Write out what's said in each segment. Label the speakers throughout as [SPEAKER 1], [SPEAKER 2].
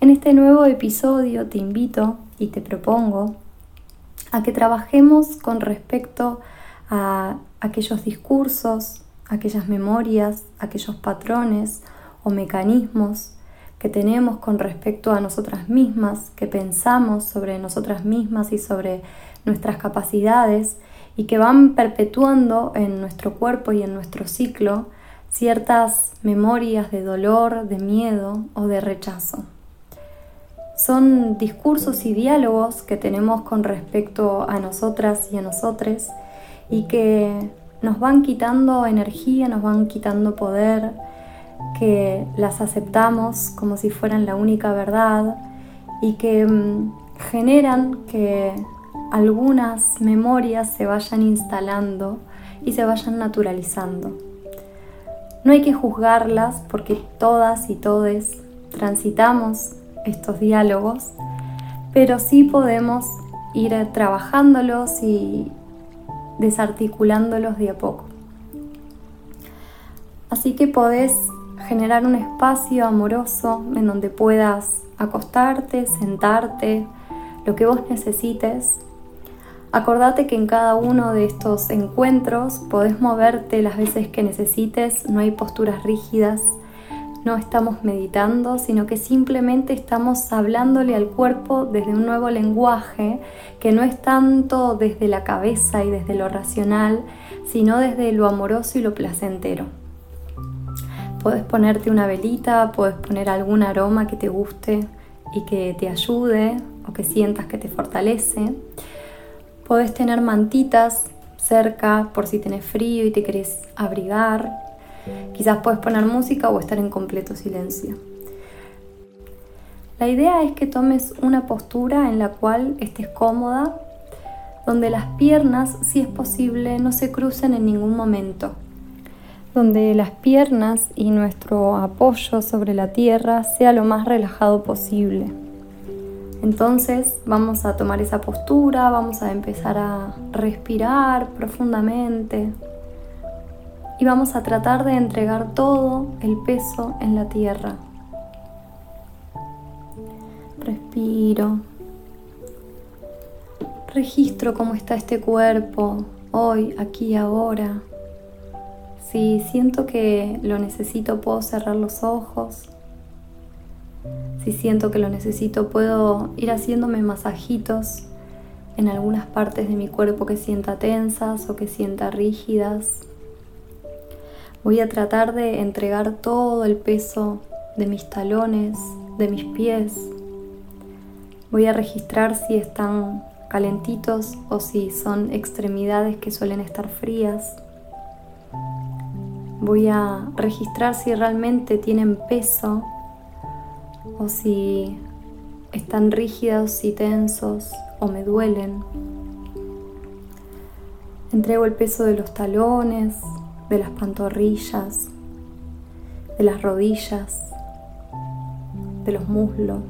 [SPEAKER 1] En este nuevo episodio te invito y te propongo a que trabajemos con respecto a aquellos discursos, aquellas memorias, aquellos patrones o mecanismos que tenemos con respecto a nosotras mismas, que pensamos sobre nosotras mismas y sobre nuestras capacidades y que van perpetuando en nuestro cuerpo y en nuestro ciclo ciertas memorias de dolor, de miedo o de rechazo. Son discursos y diálogos que tenemos con respecto a nosotras y a nosotres y que nos van quitando energía, nos van quitando poder, que las aceptamos como si fueran la única verdad y que mm, generan que algunas memorias se vayan instalando y se vayan naturalizando. No hay que juzgarlas porque todas y todes transitamos estos diálogos, pero sí podemos ir trabajándolos y desarticulándolos de a poco. Así que podés generar un espacio amoroso en donde puedas acostarte, sentarte, lo que vos necesites. Acordate que en cada uno de estos encuentros podés moverte las veces que necesites, no hay posturas rígidas, no estamos meditando, sino que simplemente estamos hablándole al cuerpo desde un nuevo lenguaje que no es tanto desde la cabeza y desde lo racional, sino desde lo amoroso y lo placentero. Puedes ponerte una velita, puedes poner algún aroma que te guste y que te ayude o que sientas que te fortalece. Puedes tener mantitas cerca por si tenés frío y te querés abrigar. Quizás puedes poner música o estar en completo silencio. La idea es que tomes una postura en la cual estés cómoda, donde las piernas, si es posible, no se crucen en ningún momento donde las piernas y nuestro apoyo sobre la tierra sea lo más relajado posible. Entonces vamos a tomar esa postura, vamos a empezar a respirar profundamente y vamos a tratar de entregar todo el peso en la tierra. Respiro. Registro cómo está este cuerpo hoy, aquí ahora. Si siento que lo necesito, puedo cerrar los ojos. Si siento que lo necesito, puedo ir haciéndome masajitos en algunas partes de mi cuerpo que sienta tensas o que sienta rígidas. Voy a tratar de entregar todo el peso de mis talones, de mis pies. Voy a registrar si están calentitos o si son extremidades que suelen estar frías. Voy a registrar si realmente tienen peso o si están rígidos y tensos o me duelen. Entrego el peso de los talones, de las pantorrillas, de las rodillas, de los muslos,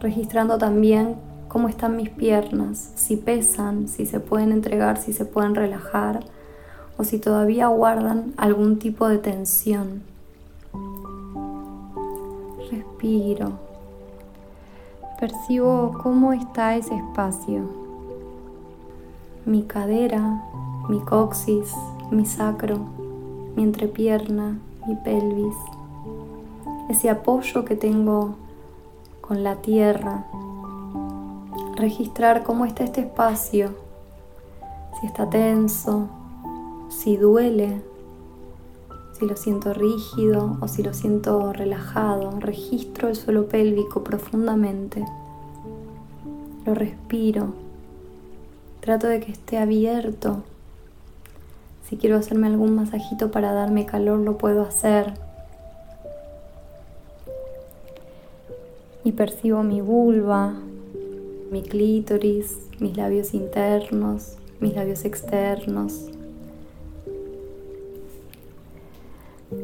[SPEAKER 1] registrando también cómo están mis piernas, si pesan, si se pueden entregar, si se pueden relajar o si todavía guardan algún tipo de tensión. Respiro. Percibo cómo está ese espacio. Mi cadera, mi coxis, mi sacro, mi entrepierna, mi pelvis. Ese apoyo que tengo con la tierra. Registrar cómo está este espacio. Si está tenso, si duele, si lo siento rígido o si lo siento relajado. Registro el suelo pélvico profundamente. Lo respiro. Trato de que esté abierto. Si quiero hacerme algún masajito para darme calor, lo puedo hacer. Y percibo mi vulva, mi clítoris, mis labios internos, mis labios externos,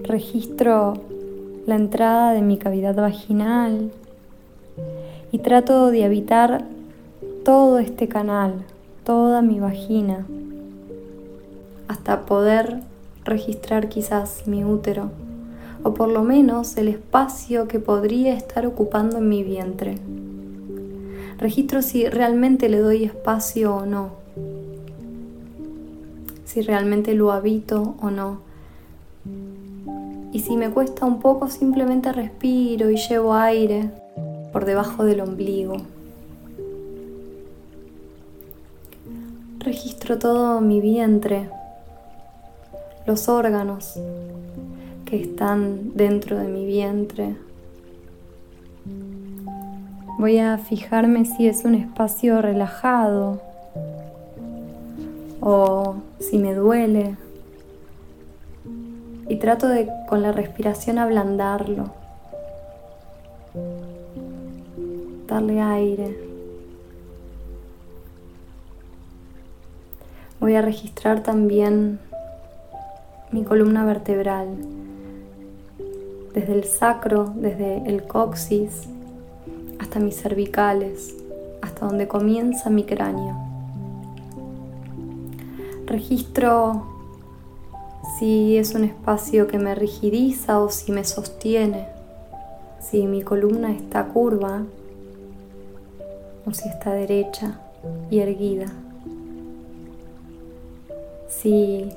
[SPEAKER 1] registro la entrada de mi cavidad vaginal y trato de habitar todo este canal, toda mi vagina, hasta poder registrar quizás mi útero o por lo menos el espacio que podría estar ocupando en mi vientre. Registro si realmente le doy espacio o no, si realmente lo habito o no. Y si me cuesta un poco, simplemente respiro y llevo aire por debajo del ombligo. Registro todo mi vientre, los órganos que están dentro de mi vientre. Voy a fijarme si es un espacio relajado o si me duele. Y trato de con la respiración ablandarlo. Darle aire. Voy a registrar también mi columna vertebral, desde el sacro, desde el coxis, hasta mis cervicales, hasta donde comienza mi cráneo. Registro si es un espacio que me rigidiza o si me sostiene, si mi columna está curva o si está derecha y erguida si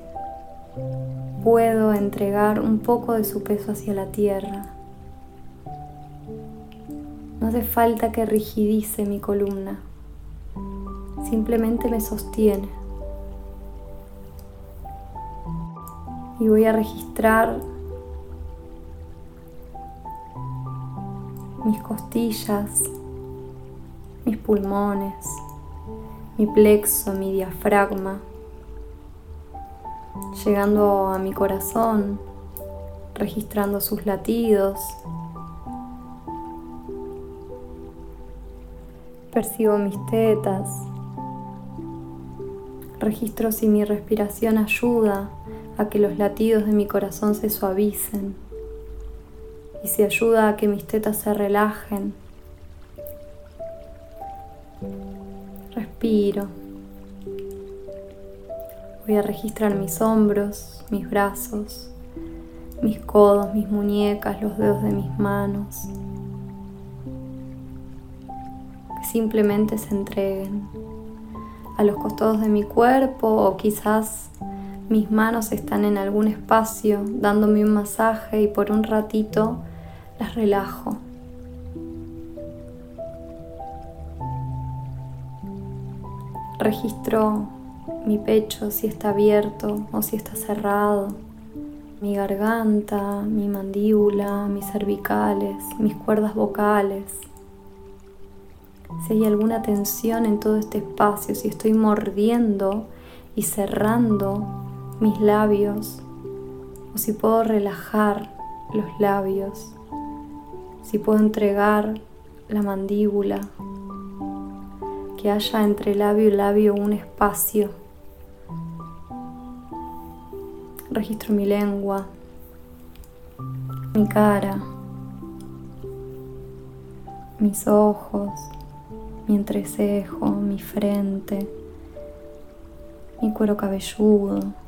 [SPEAKER 1] puedo entregar un poco de su peso hacia la tierra. No hace falta que rigidice mi columna, simplemente me sostiene. Y voy a registrar mis costillas, mis pulmones, mi plexo, mi diafragma llegando a mi corazón, registrando sus latidos. Percibo mis tetas. Registro si mi respiración ayuda a que los latidos de mi corazón se suavicen y si ayuda a que mis tetas se relajen. Respiro. Voy a registrar mis hombros, mis brazos, mis codos, mis muñecas, los dedos de mis manos. Que simplemente se entreguen a los costados de mi cuerpo o quizás mis manos están en algún espacio dándome un masaje y por un ratito las relajo. Registro mi pecho si está abierto o si está cerrado, mi garganta, mi mandíbula, mis cervicales, mis cuerdas vocales. Si hay alguna tensión en todo este espacio, si estoy mordiendo y cerrando mis labios, o si puedo relajar los labios, si puedo entregar la mandíbula, que haya entre labio y labio un espacio. Registro mi lengua, mi cara, mis ojos, mi entrecejo, mi frente, mi cuero cabelludo,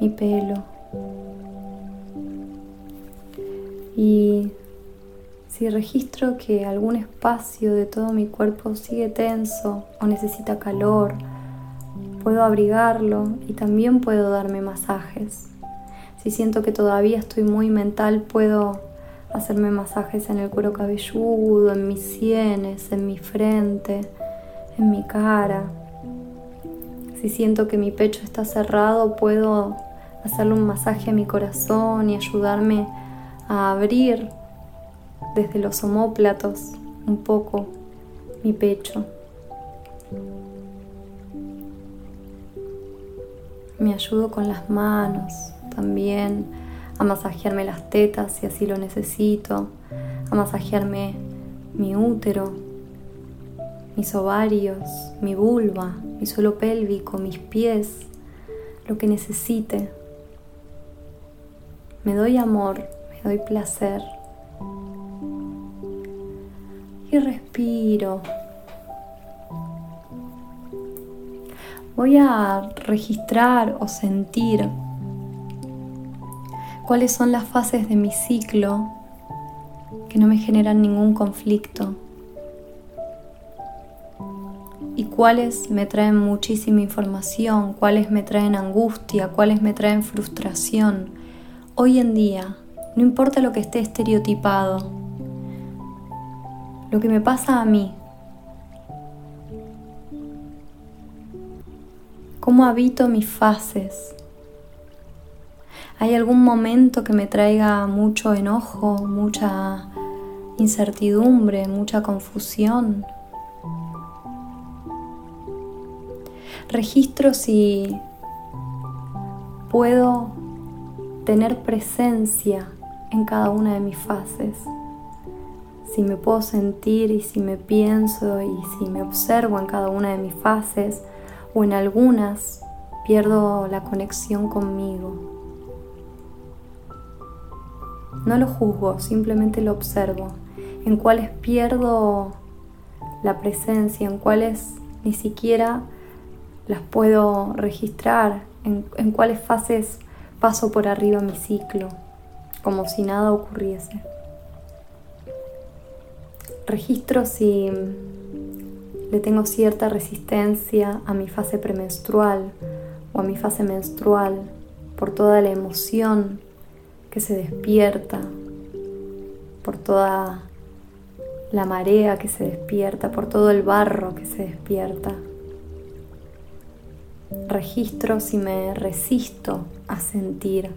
[SPEAKER 1] mi pelo. Y si registro que algún espacio de todo mi cuerpo sigue tenso o necesita calor, puedo abrigarlo y también puedo darme masajes. Si siento que todavía estoy muy mental, puedo hacerme masajes en el cuero cabelludo, en mis sienes, en mi frente, en mi cara. Si siento que mi pecho está cerrado, puedo hacerle un masaje a mi corazón y ayudarme a abrir desde los omóplatos un poco mi pecho. Me ayudo con las manos también a masajearme las tetas si así lo necesito, a masajearme mi útero, mis ovarios, mi vulva, mi suelo pélvico, mis pies, lo que necesite. Me doy amor, me doy placer. Y respiro voy a registrar o sentir cuáles son las fases de mi ciclo que no me generan ningún conflicto cuáles me traen muchísima información, cuáles me traen angustia, cuáles me traen frustración. Hoy en día, no importa lo que esté estereotipado, lo que me pasa a mí, cómo habito mis fases. ¿Hay algún momento que me traiga mucho enojo, mucha incertidumbre, mucha confusión? Registro si puedo tener presencia en cada una de mis fases, si me puedo sentir y si me pienso y si me observo en cada una de mis fases o en algunas pierdo la conexión conmigo. No lo juzgo, simplemente lo observo. En cuáles pierdo la presencia, en cuáles ni siquiera las puedo registrar, en, cuáles fases paso por arriba mi ciclo, como si nada ocurriese. Registro si le tengo cierta resistencia a mi fase premenstrual o a mi fase menstrual por toda la emoción que se despierta, por toda la marea que se despierta, por todo el barro que se despierta. Registro si me resisto a sentir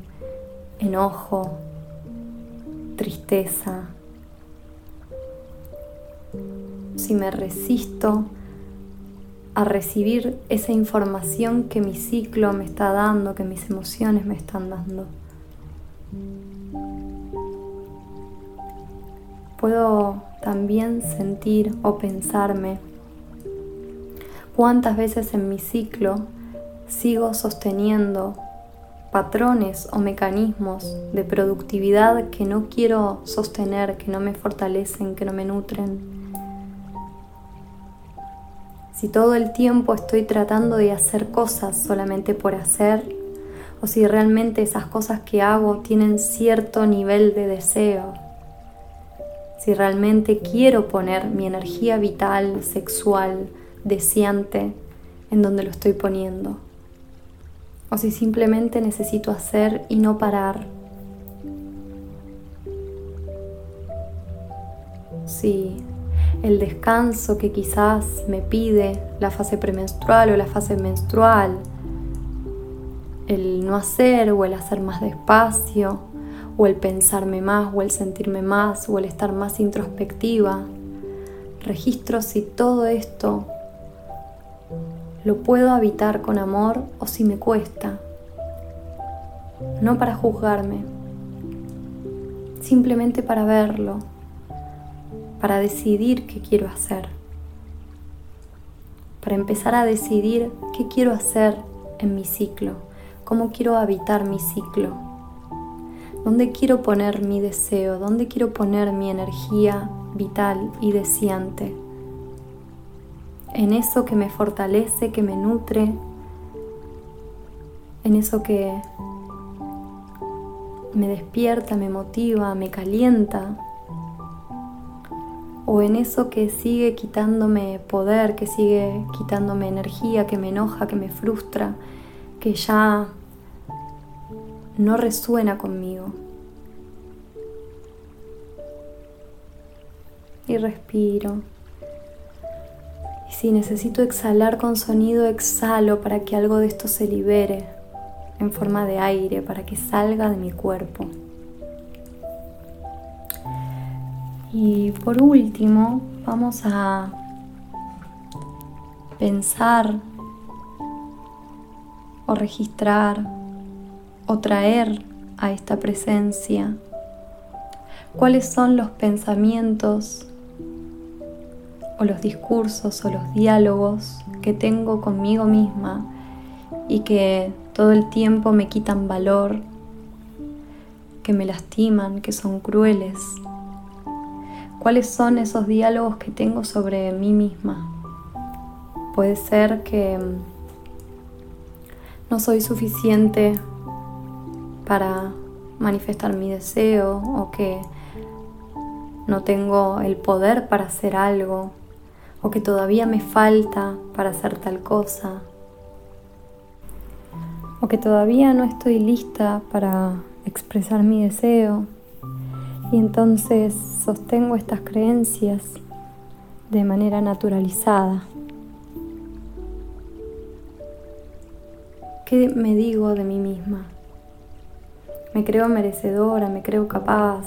[SPEAKER 1] enojo, tristeza, si me resisto a recibir esa información que mi ciclo me está dando, que mis emociones me están dando. Puedo también sentir o pensarme cuántas veces en mi ciclo sigo sosteniendo patrones o mecanismos de productividad que no quiero sostener, que no me fortalecen, que no me nutren. Si todo el tiempo estoy tratando de hacer cosas solamente por hacer, o si realmente esas cosas que hago tienen cierto nivel de deseo, si realmente quiero poner mi energía vital, sexual, deseante, en donde lo estoy poniendo o si simplemente necesito hacer y no parar. Si el descanso que quizás me pide la fase premenstrual o la fase menstrual, el no hacer o el hacer más despacio, o el pensarme más o el sentirme más o el estar más introspectiva, registro si todo esto lo puedo habitar con amor o si me cuesta. No para juzgarme, simplemente para verlo, para decidir qué quiero hacer, para empezar a decidir qué quiero hacer en mi ciclo, cómo quiero habitar mi ciclo, dónde quiero poner mi deseo, dónde quiero poner mi energía vital y deseante en eso que me fortalece, que me nutre, en eso que me despierta, me motiva, me calienta, o en eso que sigue quitándome poder, que sigue quitándome energía, que me enoja, que me frustra, que ya no resuena conmigo. Y respiro. Si necesito exhalar con sonido, exhalo para que algo de esto se libere en forma de aire, para que salga de mi cuerpo. Y por último, vamos a pensar o registrar o traer a esta presencia cuáles son los pensamientos o los discursos o los diálogos que tengo conmigo misma y que todo el tiempo me quitan valor, que me lastiman, que son crueles. ¿Cuáles son esos diálogos que tengo sobre mí misma? Puede ser que no soy suficiente para manifestar mi deseo o que no tengo el poder para hacer algo o que todavía me falta para hacer tal cosa o que todavía no estoy lista para expresar mi deseo y entonces sostengo estas creencias de manera naturalizada. ¿Qué me digo de mí misma? Me creo merecedora, me creo capaz.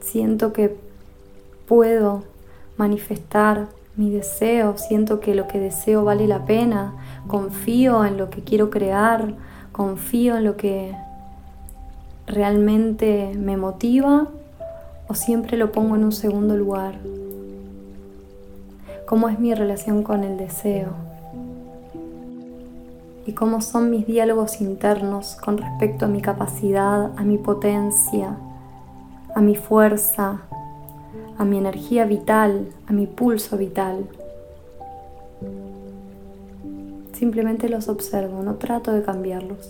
[SPEAKER 1] Siento que puedo manifestar mi deseo, siento que lo que deseo vale la pena, confío en lo que quiero crear, confío en lo que realmente me motiva o siempre lo pongo en un segundo lugar. ¿Cómo es mi relación con el deseo? ¿Y cómo son mis diálogos internos con respecto a mi capacidad, a mi potencia, a mi fuerza, a mi energía vital, a mi pulso vital? Simplemente los observo, no trato de cambiarlos.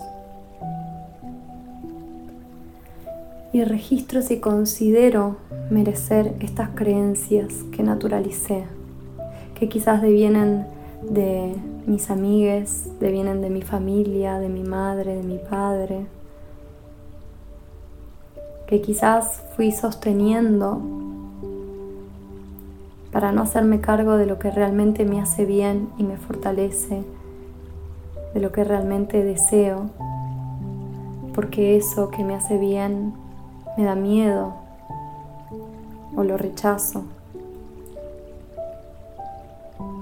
[SPEAKER 1] y registro si considero merecer estas creencias que naturalicé, que quizás devienen de mis amigues, devienen de mi familia, de mi madre, de mi padre, que quizás fui sosteniendo para no hacerme cargo de lo que realmente me hace bien y me fortalece, de lo que realmente deseo, porque eso que me hace bien me da miedo o lo rechazo.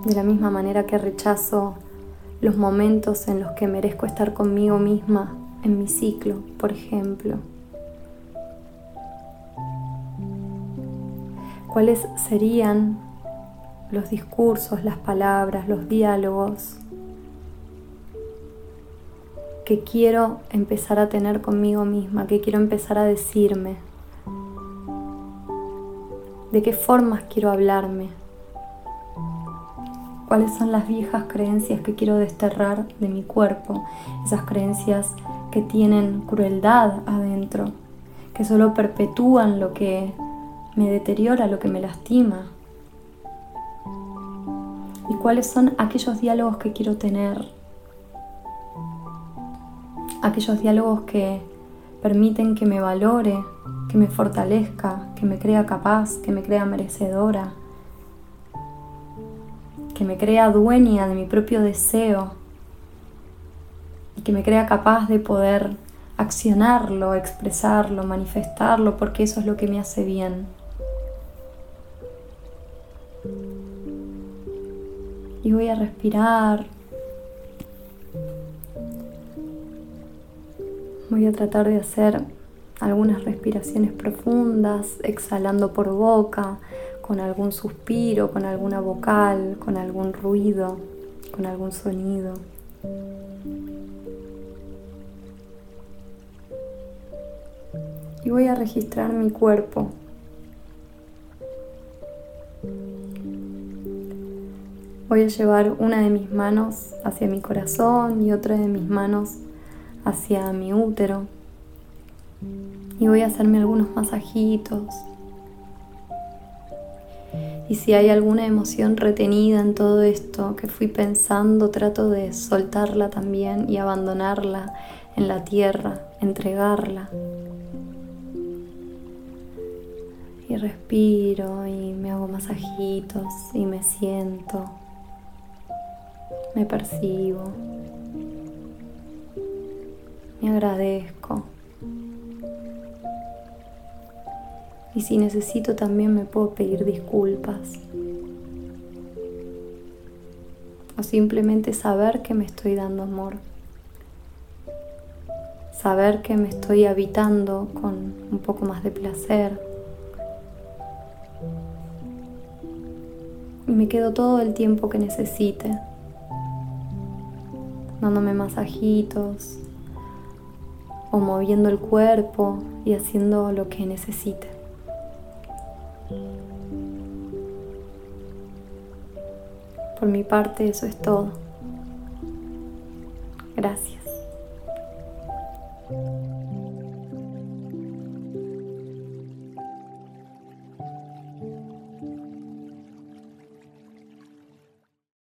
[SPEAKER 1] De la misma manera que rechazo los momentos en los que merezco estar conmigo misma en mi ciclo, por ejemplo. ¿Cuáles serían los discursos, las palabras, los diálogos que quiero empezar a tener conmigo misma, que quiero empezar a decirme, de qué formas quiero hablarme, cuáles son las viejas creencias que quiero desterrar de mi cuerpo, esas creencias que tienen crueldad adentro, que solo perpetúan lo que me deteriora, lo que me lastima. Y cuáles son aquellos diálogos que quiero tener aquellos diálogos que permiten que me valore, que me fortalezca, que me crea capaz, que me crea merecedora, que me crea dueña de mi propio deseo y que me crea capaz de poder accionarlo, expresarlo, manifestarlo, porque eso es lo que me hace bien. Voy a respirar Voy a tratar de hacer algunas respiraciones profundas, exhalando por boca, con algún suspiro, con alguna vocal, con algún ruido, con algún sonido. Y voy a registrar mi cuerpo. Voy a llevar una de mis manos hacia mi corazón y otra de mis manos hacia mi útero y voy a hacerme algunos masajitos. Y si hay alguna emoción retenida en todo esto que fui pensando, trato de soltarla también y abandonarla en la tierra, entregarla. Y respiro y me hago masajitos y me siento, me percibo me agradezco. Y si necesito también me puedo pedir disculpas. O simplemente saber que me estoy dando amor. Saber que me estoy habitando con un poco más de placer. Y me quedo todo el tiempo que necesite. Dándome masajitos, o moviendo el cuerpo y haciendo lo que necesite. Por mi parte eso es todo. Gracias.